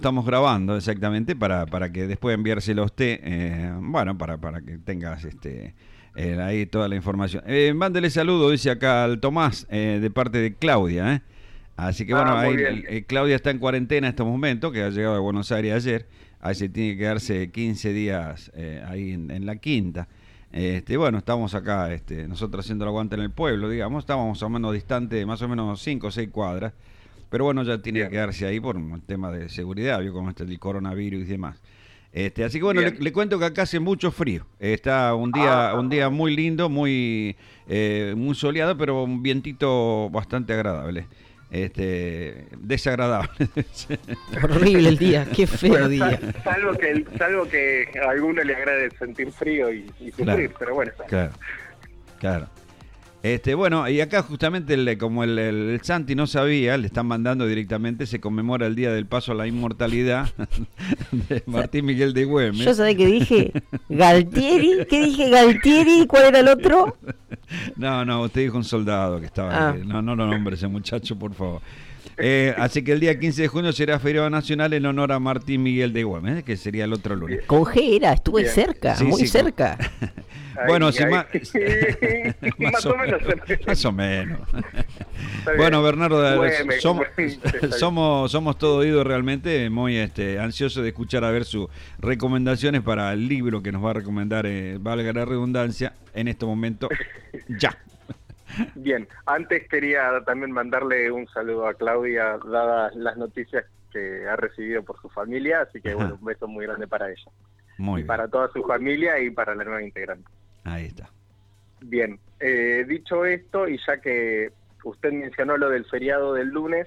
estamos grabando exactamente para, para que después enviárselo a usted, eh, bueno, para, para que tengas este eh, ahí toda la información. Eh, mándele saludo, dice acá al Tomás, eh, de parte de Claudia. ¿eh? Así que bueno, Ah, muy ahí, Claudia está en cuarentena en estos momentos, que ha llegado de Buenos Aires ayer. Ahí se tiene que quedarse 15 días eh, ahí en, en la quinta. Este, bueno, estamos acá, este, nosotros haciendo el aguante en el pueblo, digamos, estábamos más o menos distante, más o menos 5 o 6 cuadras. Pero bueno, ya tiene que quedarse ahí por un tema de seguridad, vio cómo está el coronavirus y demás. Este, así que bueno, le, cuento que acá hace mucho frío. Está un día, Ah. un día muy lindo, muy, eh, muy soleado, pero un vientito bastante agradable. Este, desagradable. Horrible el día, qué feo Bueno, día. sal- salvo, que, salvo que a alguno le agrade sentir frío y, y sufrir, Claro. pero bueno. Claro, claro. Este, bueno, y acá justamente el- como el, el- el Santi no sabía, le están mandando directamente, se conmemora el Día del Paso a la Inmortalidad de Martín Miguel de Güemes. Yo sabía que dije Galtieri, ¿qué dije Galtieri? ¿Cuál era el otro? No, no, usted dijo un soldado que estaba Ah. ahí. No, no lo nombre ese muchacho, por favor. Eh, así que el día 15 de junio será feriado nacional en honor a Martín Miguel de Güemes, eh, que sería el otro lunes. Con G era, estuve Bien. cerca, Sí, muy sí, con- cerca. Ay, bueno, si ay. más, Más o menos. Más o menos. Está Bueno. Bernardo, somos, somos, somos todo oídos realmente, muy este, ansiosos de escuchar a ver sus recomendaciones para el libro que nos va a recomendar, eh, valga la redundancia, en este momento, ya. Bien, antes quería también mandarle un saludo a Claudia, dadas las noticias que ha recibido por su familia, así que bueno, un beso muy grande para ella, Muy y bien. para toda su familia y para la nueva integrante. Ahí está. Bien, eh, dicho esto, y ya que usted mencionó lo del feriado del lunes,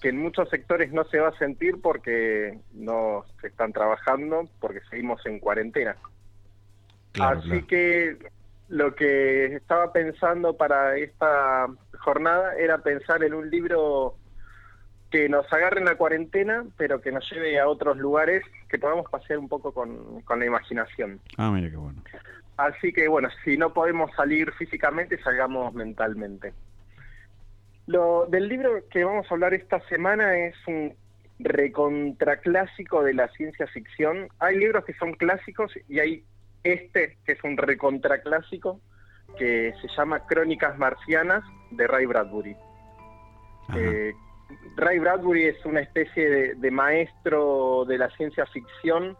que en muchos sectores no se va a sentir porque no se están trabajando, porque seguimos en cuarentena. Claro, Así claro. que lo que estaba pensando para esta jornada era pensar en un libro que nos agarre en la cuarentena, pero que nos lleve a otros lugares, que podamos pasear un poco con, con la imaginación. Ah, mira qué bueno. Así que bueno, si no podemos salir físicamente, salgamos mentalmente. Lo del libro que vamos a hablar esta semana es un recontraclásico de la ciencia ficción. Hay libros que son clásicos y hay este que es un recontraclásico que se llama Crónicas Marcianas de Ray Bradbury. Eh, Ray Bradbury es una especie de, de maestro de la ciencia ficción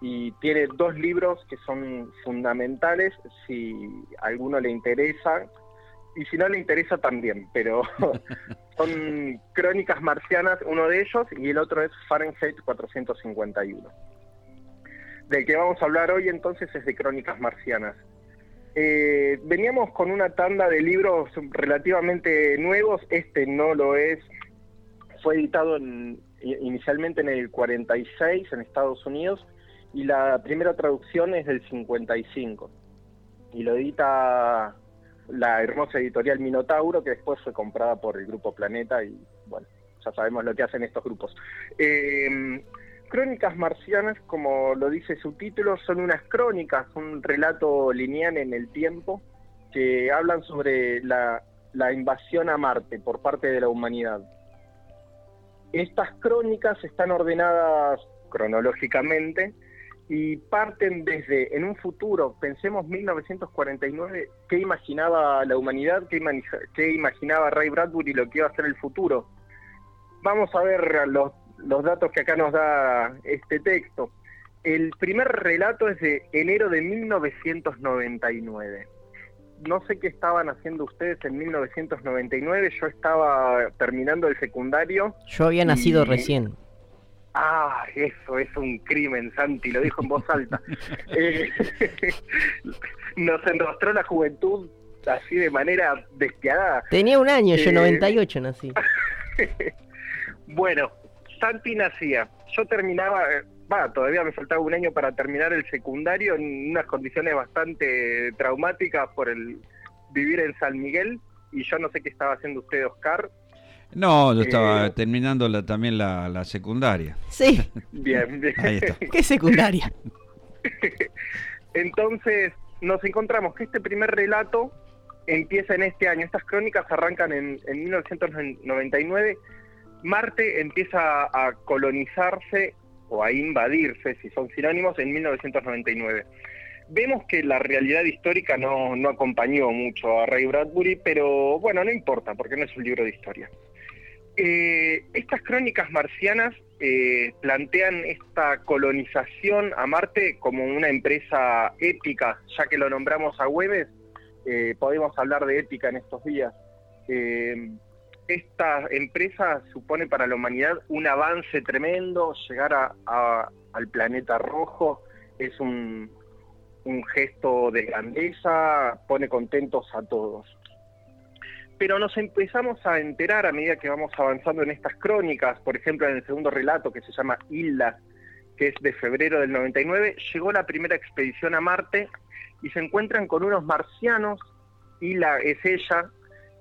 y tiene dos libros que son fundamentales si a alguno le interesa y si no le interesa también, pero son Crónicas Marcianas, uno de ellos, y el otro es Fahrenheit 451. Del que vamos a hablar hoy entonces es de Crónicas Marcianas. Eh, veníamos con una tanda de libros relativamente nuevos, este no lo es, fue editado inicialmente en el 46 en Estados Unidos y la primera traducción es del 55 y lo edita la hermosa editorial Minotauro que después fue comprada por el grupo Planeta y bueno, ya sabemos lo que hacen estos grupos. Eh, Crónicas marcianas, como lo dice su título, son unas crónicas, un relato lineal en el tiempo que hablan sobre la, invasión a Marte por parte de la humanidad. Estas crónicas están ordenadas cronológicamente y parten desde en un futuro, pensemos 1949, qué imaginaba la humanidad, qué, imaginaba Ray Bradbury lo que iba a ser el futuro. Vamos a ver los, los datos que acá nos da este texto. El primer relato es de enero de 1999. No sé qué estaban haciendo ustedes en 1999, yo estaba terminando el secundario. Yo había nacido Y- recién. Ah, eso es un crimen, Santi, lo dijo en voz alta. Eh, nos enrostró la juventud así de manera despiadada. Tenía un año, yo Eh, 98 nací. Bueno, Santi nacía. Yo terminaba, eh, va, todavía me faltaba un año para terminar el secundario en unas condiciones bastante traumáticas por el vivir en San Miguel. Y yo no sé qué estaba haciendo usted, Oscar. No, yo estaba eh, terminando la, también la, la secundaria. Sí, Bien, bien. Ahí está. qué secundaria. Entonces nos encontramos que este primer relato empieza en este año. Estas crónicas arrancan en, en 1999 Marte empieza a colonizarse o a invadirse, si son sinónimos, en 1999. Vemos que la realidad histórica no, no acompañó mucho a Ray Bradbury, pero bueno, no importa, porque no es un libro de historia. Eh, estas crónicas marcianas eh, plantean esta colonización a Marte como una empresa épica, ya que lo nombramos a Webes, eh, podemos hablar de épica en estos días. Esta empresa supone para la humanidad un avance tremendo, llegar al planeta rojo es un, gesto de grandeza, pone contentos a todos. Pero nos empezamos a enterar a medida que vamos avanzando en estas crónicas, por ejemplo en el segundo relato que se llama Isla, que es de febrero del 99, llegó la primera expedición a Marte y se encuentran con unos marcianos, Isla es ella,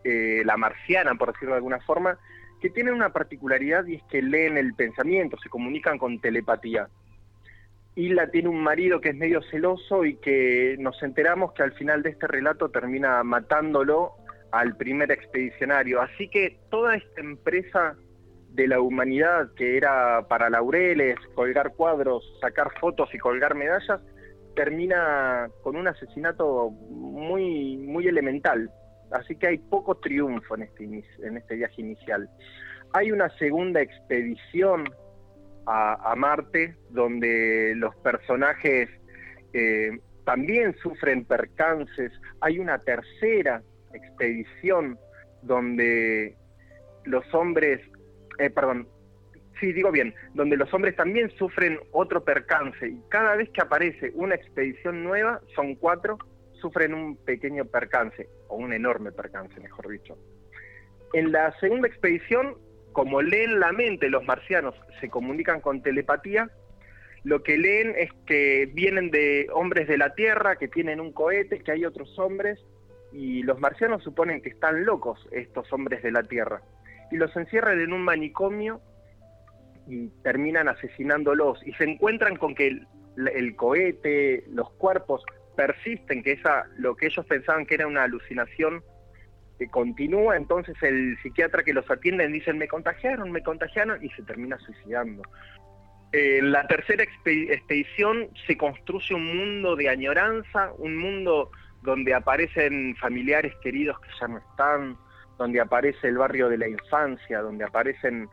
eh, la marciana por decirlo de alguna forma, que tienen una particularidad y es que leen el pensamiento, se comunican con telepatía. Isla tiene un marido que es medio celoso y que nos enteramos que al final de este relato termina matándolo al primer expedicionario. Así que toda esta empresa de la humanidad que era para laureles, colgar cuadros, sacar fotos y colgar medallas, termina con un asesinato muy, muy elemental. Así que hay poco triunfo en este, en este viaje inicial. Hay una segunda expedición a, Marte donde los personajes eh, también sufren percances. Hay una tercera expedición donde los hombres, eh, perdón, sí, digo bien, donde los hombres también sufren otro percance y cada vez que aparece una expedición nueva, son cuatro, sufren un pequeño percance, o un enorme percance, mejor dicho. En la segunda expedición, como leen la mente los marcianos, se comunican con telepatía, lo que leen es que vienen de hombres de la Tierra, que tienen un cohete, que hay otros hombres y los marcianos suponen que están locos estos hombres de la Tierra y los encierran en un manicomio y terminan asesinándolos y se encuentran con que el, cohete, los cuerpos persisten, que esa lo que ellos pensaban que era una alucinación que continúa, entonces el psiquiatra que los atiende dicen me contagiaron, me contagiaron y se termina suicidando. En la tercera expedición se construye un mundo de añoranza, un mundo donde aparecen familiares queridos que ya no están, donde aparece el barrio de la infancia, donde aparecen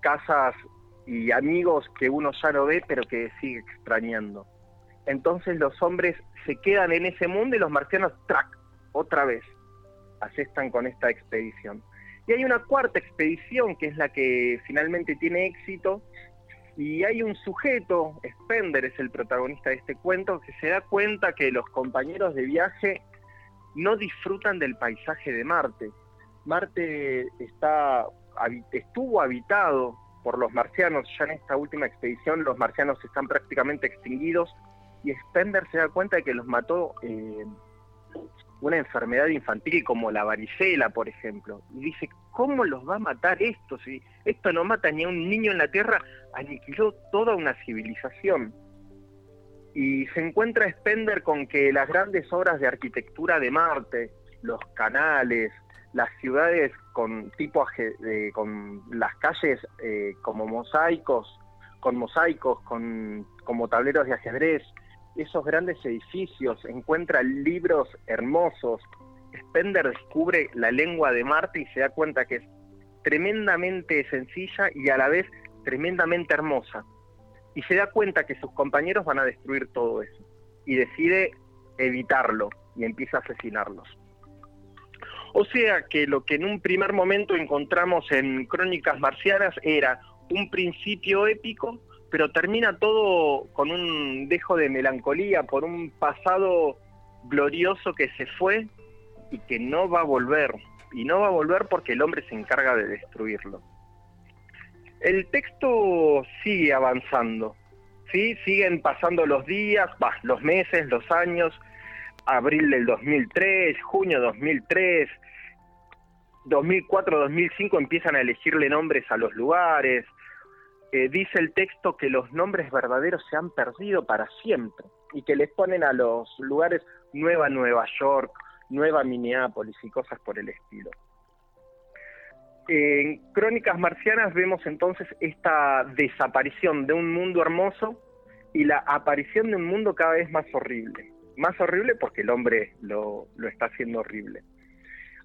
casas y amigos que uno ya no ve pero que sigue extrañando. Entonces los hombres se quedan en ese mundo y los marcianos, ¡trac!, otra vez, asestan con esta expedición. Y hay una cuarta expedición que es la que finalmente tiene éxito, y hay un sujeto, Spender es el protagonista de este cuento, que se da cuenta que los compañeros de viaje no disfrutan del paisaje de Marte. Marte está, estuvo habitado por los marcianos, ya en esta última expedición los marcianos están prácticamente extinguidos y Spender se da cuenta de que los mató eh, una enfermedad infantil como la varicela, por ejemplo. Y dice, ¿cómo los va a matar esto? Si esto no mata ni a un niño en la Tierra, aniquiló toda una civilización. Y se encuentra Spender con que las grandes obras de arquitectura de Marte, los canales, las ciudades con tipo con las calles eh, como mosaicos, con mosaicos, con como tableros de ajedrez, esos grandes edificios, encuentra libros hermosos. Spender descubre la lengua de Marte y se da cuenta que es tremendamente sencilla y a la vez tremendamente hermosa. Y se da cuenta que sus compañeros van a destruir todo eso. Y decide evitarlo y empieza a asesinarlos. O sea que lo que en un primer momento encontramos en Crónicas Marcianas era un principio épico pero termina todo con un dejo de melancolía por un pasado glorioso que se fue y que no va a volver. Y no va a volver porque el hombre se encarga de destruirlo. El texto sigue avanzando, ¿sí? Siguen pasando los días, los meses, los años, abril del 2003, junio 2003, 2004, 2005 empiezan a elegirle nombres a los lugares, dice el texto que los nombres verdaderos se han perdido para siempre y que les ponen a los lugares Nueva Nueva York, Nueva Minneapolis y cosas por el estilo. En Crónicas Marcianas vemos entonces esta desaparición de un mundo hermoso y la aparición de un mundo cada vez más horrible. Más horrible porque el hombre lo, lo está haciendo horrible.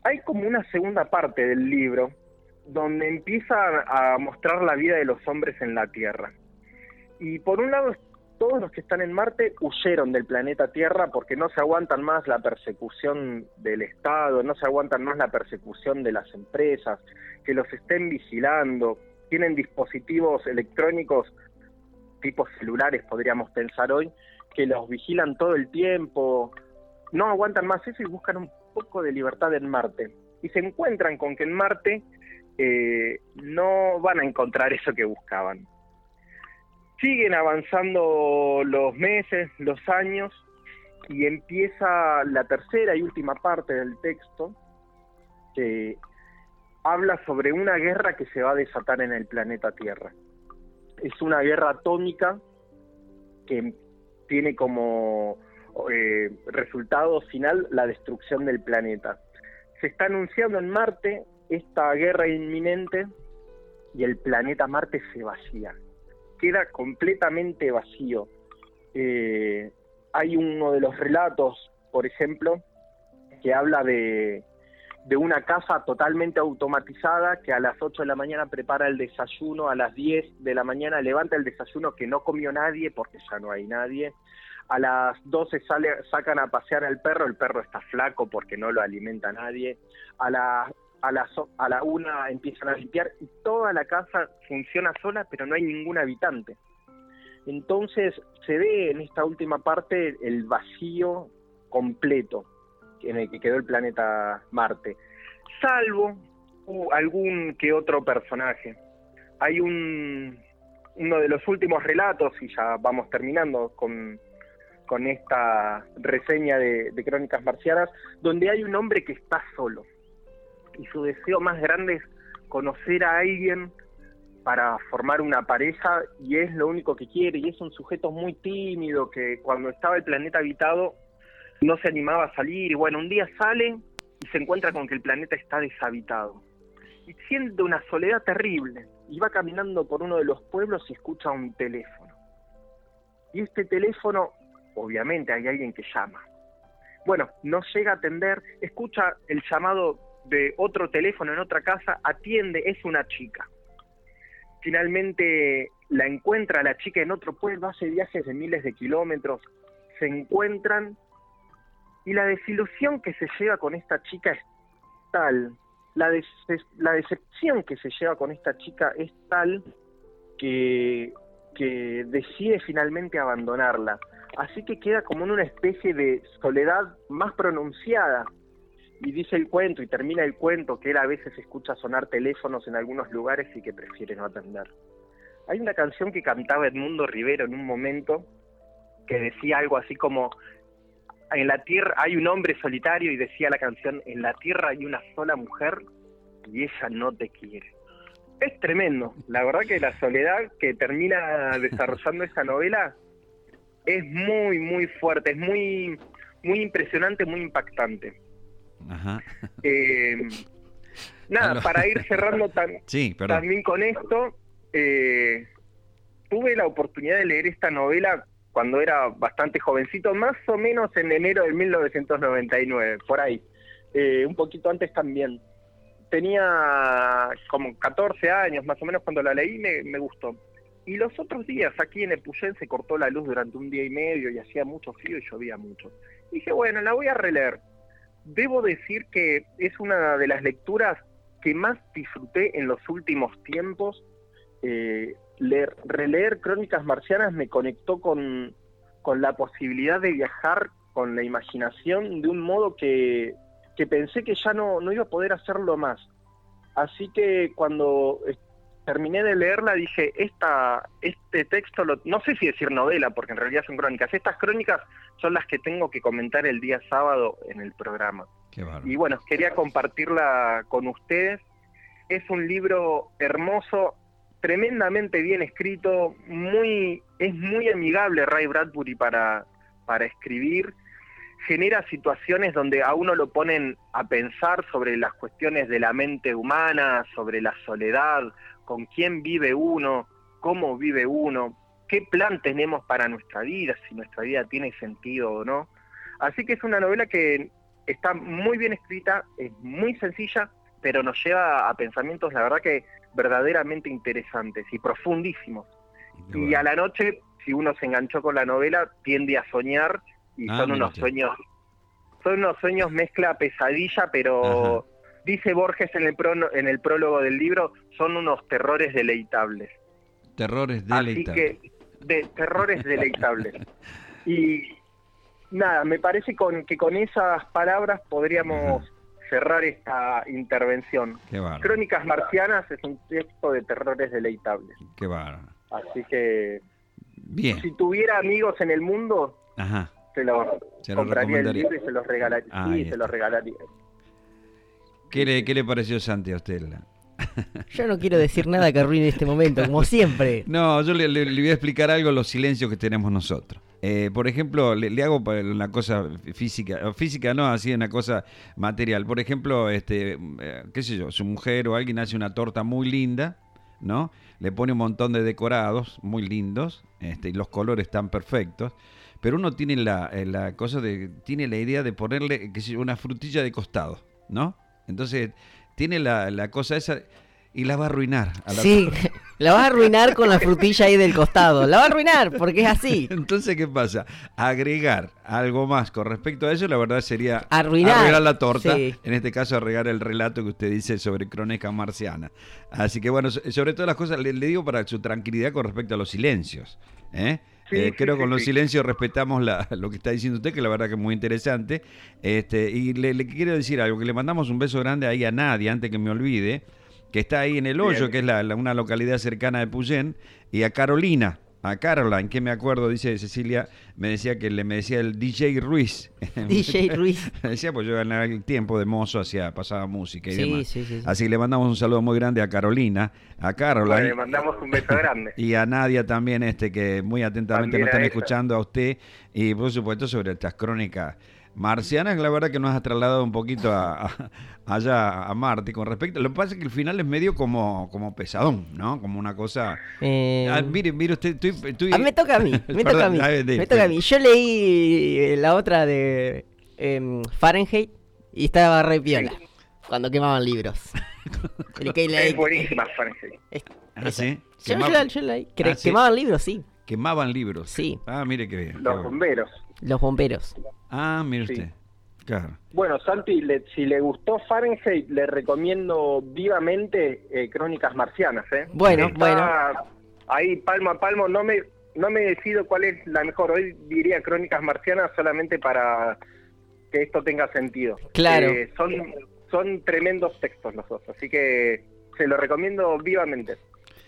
Hay como una segunda parte del libro donde empieza a mostrar la vida de los hombres en la Tierra. Y por un lado, todos los que están en Marte huyeron del planeta Tierra porque no se aguantan más la persecución del Estado, no se aguantan más la persecución de las empresas, que los estén vigilando, tienen dispositivos electrónicos tipo celulares, podríamos pensar hoy, que los vigilan todo el tiempo, no aguantan más eso y buscan un poco de libertad en Marte. Y se encuentran con que en Marte eh, no van a encontrar eso que buscaban. Siguen avanzando los meses, los años, y empieza la tercera y última parte del texto, que habla sobre una guerra que se va a desatar en el planeta Tierra. Es una guerra atómica que tiene como eh, resultado final la destrucción del planeta. Se está anunciando en Marte esta guerra inminente y el planeta Marte se vacía, queda completamente vacío. Eh, hay uno de los relatos, por ejemplo, que habla de, de una casa totalmente automatizada que a las 8 de la mañana prepara el desayuno, a las 10 de la mañana levanta el desayuno que no comió nadie porque ya no hay nadie, a las 12 sale, sacan a pasear al perro, el perro está flaco porque no lo alimenta nadie, a la, a, la, a la una empiezan a limpiar y toda la casa funciona sola pero no hay ningún habitante. Entonces se ve en esta última parte el vacío completo en el que quedó el planeta Marte, salvo algún que otro personaje. Hay un uno de los últimos relatos, y ya vamos terminando con, con esta reseña de, Crónicas Marcianas, donde hay un hombre que está solo. Y su deseo más grande es conocer a alguien para formar una pareja y es lo único que quiere y es un sujeto muy tímido que cuando estaba el planeta habitado no se animaba a salir y bueno, un día sale y se encuentra con que el planeta está deshabitado y siente una soledad terrible y va caminando por uno de los pueblos y escucha un teléfono. Y este teléfono obviamente hay alguien que llama. Bueno, no llega a atender, escucha el llamado de otro teléfono en otra casa, atiende, es una chica. Finalmente la encuentra la chica en otro pueblo, hace viajes de miles de kilómetros, se encuentran y la desilusión que se lleva con esta chica es tal, la, la decepción que se lleva con esta chica es tal que, que decide finalmente abandonarla así que queda como en una especie de soledad más pronunciada. Y dice el cuento y termina el cuento que él a veces escucha sonar teléfonos en algunos lugares y que prefiere no atender. Hay una canción que cantaba Edmundo Rivero en un momento que decía algo así como en la tierra hay un hombre solitario y decía la canción en la tierra hay una sola mujer y ella no te quiere. Es tremendo, la verdad que la soledad que termina desarrollando esa novela es muy, muy fuerte, es muy, muy impresionante, muy impactante. Ajá. Eh, nada, para ir cerrando también con esto, eh, tuve la oportunidad de leer esta novela cuando era bastante jovencito, más o menos en enero de 1999, por ahí, eh, un poquito antes también. Tenía como 14 años más o menos cuando la leí, me, me gustó. Y los otros días aquí en Epuyén se cortó la luz durante un día y medio y hacía mucho frío y llovía mucho. dije, bueno, la voy a releer. Debo decir que es una de las lecturas que más disfruté en los últimos tiempos. Eh, leer, releer Crónicas Marcianas me conectó con, con la posibilidad de viajar con la imaginación de un modo que, que pensé que ya no, no iba a poder hacerlo más. Así que cuando terminé de leerla dije, esta, este texto, no sé si decir novela, porque en realidad son crónicas, estas crónicas son las que tengo que comentar el día sábado en el programa. y bueno, quería compartirla con ustedes. Es un libro hermoso, tremendamente bien escrito, muy, es muy amigable Ray Bradbury para, para escribir. genera situaciones donde a uno lo ponen a pensar sobre las cuestiones de la mente humana, sobre la soledad, con quién vive uno, cómo vive uno, qué plan tenemos para nuestra vida, si nuestra vida tiene sentido o no. Así que es una novela que está muy bien escrita, es muy sencilla, pero nos lleva a pensamientos, la verdad que verdaderamente interesantes y profundísimos. Y a la noche, si uno se enganchó con la novela, tiende a soñar y Ah, son unos sueños, son unos sueños mezcla pesadilla, pero dice Borges en el, prono- en el prólogo del libro, son unos terrores deleitables. Terrores Así deleitables. que, de terrores deleitables. Y nada, me parece con, que con esas palabras podríamos cerrar esta intervención. Qué. Crónicas Marcianas es un texto de terrores deleitables. Qué bárbaro. Así que Bien. si tuviera amigos en el mundo, Ajá. se los Se lo compraría el libro y se los regalaría. Sí, está. se los regalaría. ¿Qué le, qué le pareció Santi a usted? Yo no quiero decir nada que arruine este momento, como siempre. No, yo le, le- le voy a explicar algo, los silencios que tenemos nosotros. Eh, por ejemplo, le, le hago una cosa física, física no, así una cosa material. Por ejemplo, este, eh, qué sé yo, su mujer o alguien hace una torta muy linda, ¿no? Le pone un montón de decorados muy lindos, este, y los colores están perfectos. Pero uno tiene la, eh, la cosa de, tiene la idea de ponerle, qué sé yo, una frutilla de costado, ¿no? Entonces, tiene la, la cosa esa y la va a arruinar. A la Sí, la vas a arruinar con la frutilla ahí del costado. La va a arruinar porque es así. Entonces, ¿qué pasa? Agregar algo más con respecto a eso, la verdad sería Arruinar. la torta. Sí. En este caso, arreglar el relato que usted dice sobre Crónica Marciana. Así que, bueno, so- sobre todas las cosas, le, le digo para su tranquilidad con respecto a los silencios. ¿eh? Sí, Eh, creo que sí, con los silencios respetamos la- lo que está diciendo usted, que la verdad que es muy interesante. Este, y le, le quiero decir algo, que le mandamos un beso grande ahí a Nadia, antes que me olvide, que está ahí en El Hoyo, Bien. que es la- la- una localidad cercana de Puyén, y a Carolina, a Caroline, que me acuerdo, dice Cecilia, me decía que le me decía el DJ Ruiz. DJ Ruiz. Me decía, pues yo ganaba el tiempo de mozo, hacía, pasaba música y Sí, demás. sí, sí, sí. Así que le mandamos un saludo muy grande a Carolina, a Caroline. Bueno, le mandamos un beso grande. Y a Nadia también, este que muy atentamente También nos a están escuchando a usted y por supuesto sobre estas crónicas marcianas, la verdad que nos ha trasladado un poquito a, a- allá a Marte con respecto. Lo que pasa es que el final es medio como, como pesadón, ¿no? Como una cosa. Eh, Ah, mire, mire usted, estoy, estoy- ah, me toca a mí, me toca a mí. Me toca a mí. Yo leí eh, la otra de em, Fahrenheit y estaba re piola. Cuando quemaban libros. El que leí- Es buenísima, Fahrenheit. Es- Ah. ¿sí? Yo, leí. Ah, ¿sí? Quemaban libros, sí. Quemaban libros. Sí. Ah, mire qué bien. Los bomberos. Los bomberos. Ah, mire Sí. usted. Claro. Bueno, Santi, le- si le gustó Fahrenheit, le recomiendo vivamente eh, Crónicas Marcianas. ¿eh? Bueno, Está bueno. Ahí palmo a palmo, no me, no me decido cuál es la mejor. Hoy diría Crónicas Marcianas solamente para que esto tenga sentido. Claro. Eh, son, son tremendos textos los dos, así que se lo recomiendo vivamente.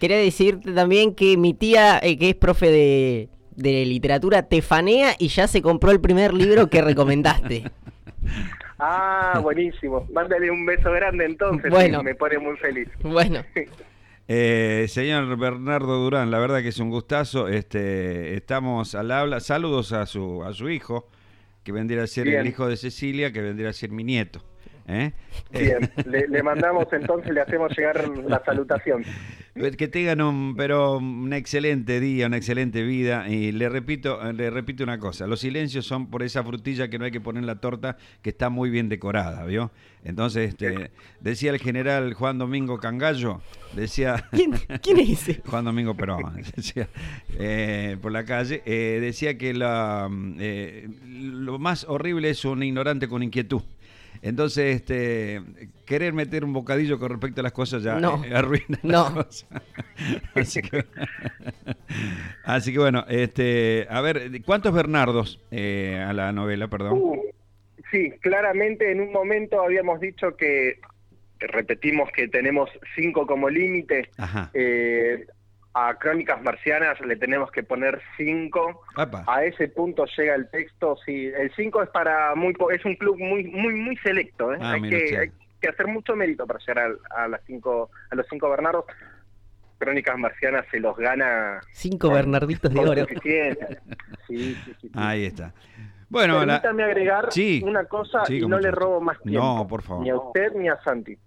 Quería decirte también que mi tía, eh, que es profe de, de literatura, te fanea y ya se compró el primer libro que recomendaste. Ah, buenísimo. Mándale un beso grande entonces, Bueno. me pone muy feliz. Bueno, Eh, señor Bernardo Durán, la verdad que es un gustazo. Este, estamos al habla. Saludos a su, a su hijo, que vendría a ser el hijo de Cecilia, que vendría a ser mi nieto. ¿Eh? Bien, le, le mandamos entonces, le hacemos llegar la salutación. Que tengan un, pero un excelente día, una excelente vida. Y le repito, le repito una cosa: los silencios son por esa frutilla que no hay que poner en la torta, que está muy bien decorada, ¿vio? Entonces, este, decía el general Juan Domingo Cangallo, decía. ¿quién, quién es ese? Juan Domingo Perón, decía, eh, por la calle, eh, decía que la, mm, eh, lo más horrible es un ignorante con inquietud. Entonces, este, querer meter un bocadillo con respecto a las cosas ya No. eh, arruina No. las cosas. Así que, así que bueno, este, a ver, ¿cuántos Bernardos eh, a la novela, perdón? Uh, sí, claramente en un momento habíamos dicho que, repetimos que tenemos cinco como límite. Ajá. eh, a Crónicas Marcianas le tenemos que poner cinco. Apa. A ese punto llega el texto. Sí, el cinco es para muy po- es un club muy muy muy selecto. ¿eh? Ah, hay, que, usted. hay que hacer mucho mérito para llegar al- a, las cinco a los cinco Bernardos. Crónicas Marcianas se los gana Cinco Bernarditos de oro. Sí, sí, sí, sí. Ahí está. Bueno, la- Permítame agregar Sí. una cosa Sí, y no le gusto. robo más tiempo. No, por favor. Ni a usted ni a Santi.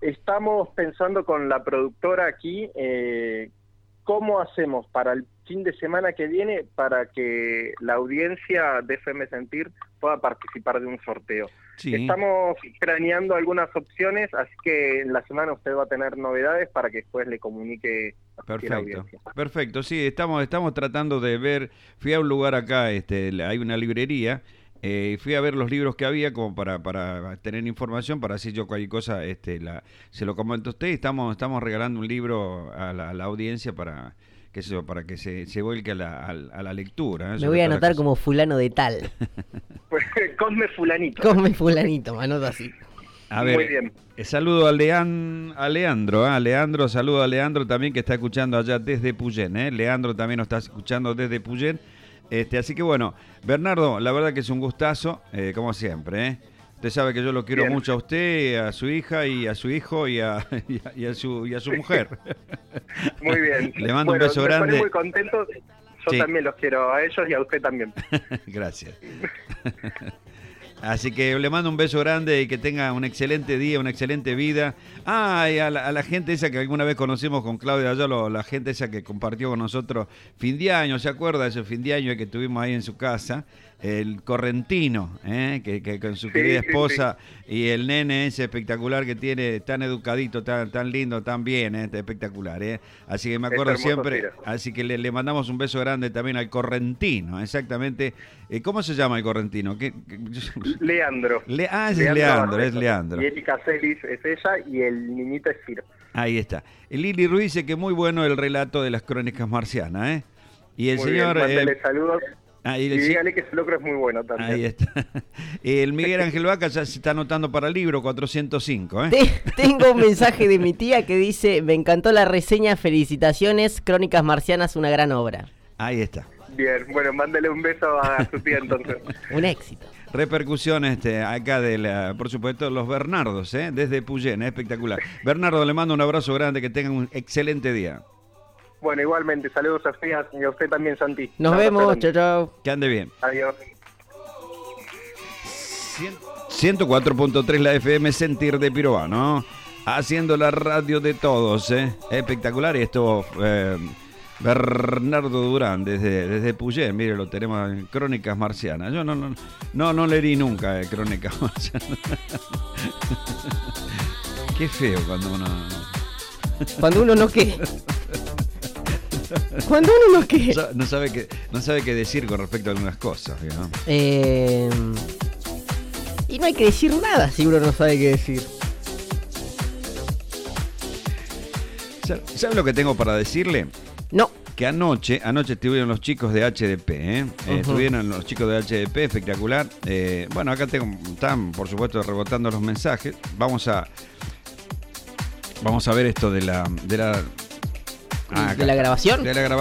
Estamos pensando con la productora aquí eh, cómo hacemos para el fin de semana que viene para que la audiencia de FM Sentir pueda participar de un sorteo. sí. Estamos craneando algunas opciones, así que en la semana usted va a tener novedades para que después le comunique a la Perfecto, audiencia. perfecto, sí, estamos, estamos tratando de ver, fui a un lugar acá, este, hay una librería, eh, fui a ver los libros que había como para, para tener información, para así yo cualquier cosa, este, la, se lo comento a usted, y estamos, estamos regalando un libro a la, a la audiencia para, qué sé yo, para que se, se vuelque a la, a la- a la lectura. ¿eh? Me voy a anotar como fulano de tal. Cosme Fulanito. Come fulanito, me anoto así. A ver, Muy bien. eh, saludo a, Lean, a Leandro, ¿ah? Leandro, saludo a Leandro también que está escuchando allá desde Puyén, ¿eh? Leandro también nos está escuchando desde Puyén. Este, así que bueno, Bernardo, la verdad que es un gustazo, eh, como siempre, ¿eh? Usted sabe que yo lo quiero Bien. mucho a usted, a su hija y a su hijo y a, y a- y a su, y a su mujer. Muy bien. Le mando un beso grande. muy contento. Yo Sí. también los quiero a ellos y a usted también. Gracias. Así que le mando un beso grande y que tenga un excelente día, una excelente vida. Ah, y a la, gente esa que alguna vez conocimos con Claudia Ayalo, la gente esa que compartió con nosotros fin de año, ¿se acuerda? Ese fin de año que tuvimos ahí en su casa. El correntino, ¿eh? que, que con su Sí, querida sí, esposa y el nene ese espectacular que tiene, tan educadito, tan, tan lindo, tan bien, ¿eh? espectacular. ¿eh? Así que me acuerdo siempre, así que le, le mandamos un beso grande también al correntino, exactamente. Eh, ¿Cómo se llama el correntino? ¿Qué- qué- Leandro. Le- ah, ese es Leandro, es. Leandro. Y Erika Celis es ella y el niñito es Ciro. Ahí está. Lili Ruiz dice que muy bueno el relato de las crónicas marcianas, ¿eh? Y el Muy señor... bien, eh, saludos ah, y dígale que ese locro es muy bueno también. Ahí está. El Miguel Ángel Vaca ya se está anotando para el libro 405, ¿eh? Te- tengo un mensaje de mi tía que dice, me encantó la reseña, felicitaciones, Crónicas Marcianas, una gran obra. Ahí está. Bien, bueno, mándale un beso a su tía entonces. Un éxito. Repercusión este, acá de la, por supuesto, los Bernardos, ¿eh? desde Puyén, ¿eh? espectacular. Bernardo, le mando un abrazo grande, que tengan un excelente día. Bueno, igualmente, saludos a usted y a usted también, Santi. Nos vemos, chao, chao. Que ande bien. Adiós. 104.3 la FM Sentir de Piroa, ¿no? Haciendo la radio de todos, ¿eh? Espectacular. Y esto, eh, Bernardo Durán, desde, desde Puyén, mire, lo tenemos en Crónicas Marcianas. Yo no, no, no, no leí nunca eh, Crónicas Marcianas. Qué feo cuando uno... Cuando uno no qué. Cuando uno no qué. no sabe- qué, no sabe qué decir con respecto a algunas cosas, ¿no? Eh, y no hay que decir nada si uno no sabe qué decir. ¿Sabe- ¿Sabe lo que tengo para decirle? No. que anoche, anoche estuvieron los chicos de HDP, ¿eh? Eh, estuvieron los chicos de HDP, espectacular. Eh, bueno, acá tengo, están, por supuesto, rebotando los mensajes. Vamos a, vamos a ver esto de la, de la, ah, acá ¿De la está. grabación? de la grabación.